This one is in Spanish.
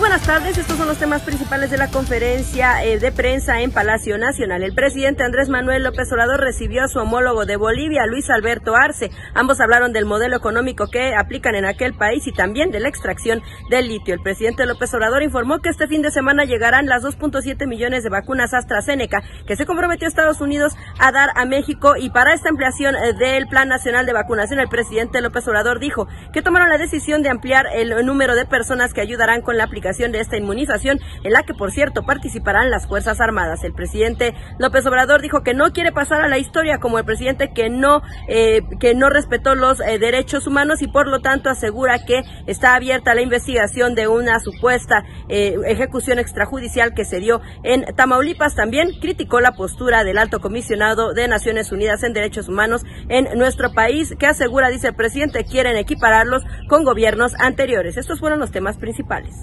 buenas tardes. Estos son los temas principales de la conferencia eh, de prensa en Palacio Nacional. El presidente Andrés Manuel López Obrador recibió a su homólogo de Bolivia, Luis Alberto Arce. Ambos hablaron del modelo económico que aplican en aquel país y también de la extracción del litio. El presidente López Obrador informó que este fin de semana llegarán las 2.7 millones de vacunas AstraZeneca que se comprometió Estados Unidos a dar a México y para esta ampliación eh, del Plan Nacional de Vacunación el presidente López Obrador dijo que tomaron la decisión de ampliar el número de personas que ayudarán con la de esta inmunización, en la que, por cierto, participarán las Fuerzas Armadas. El presidente López Obrador dijo que no quiere pasar a la historia como el presidente que no, eh, que no respetó los eh, derechos humanos y, por lo tanto, asegura que está abierta la investigación de una supuesta eh, ejecución extrajudicial que se dio en Tamaulipas. También criticó la postura del alto comisionado de Naciones Unidas en Derechos Humanos en nuestro país, que asegura, dice el presidente, quieren equipararlos con gobiernos anteriores. Estos fueron los temas principales.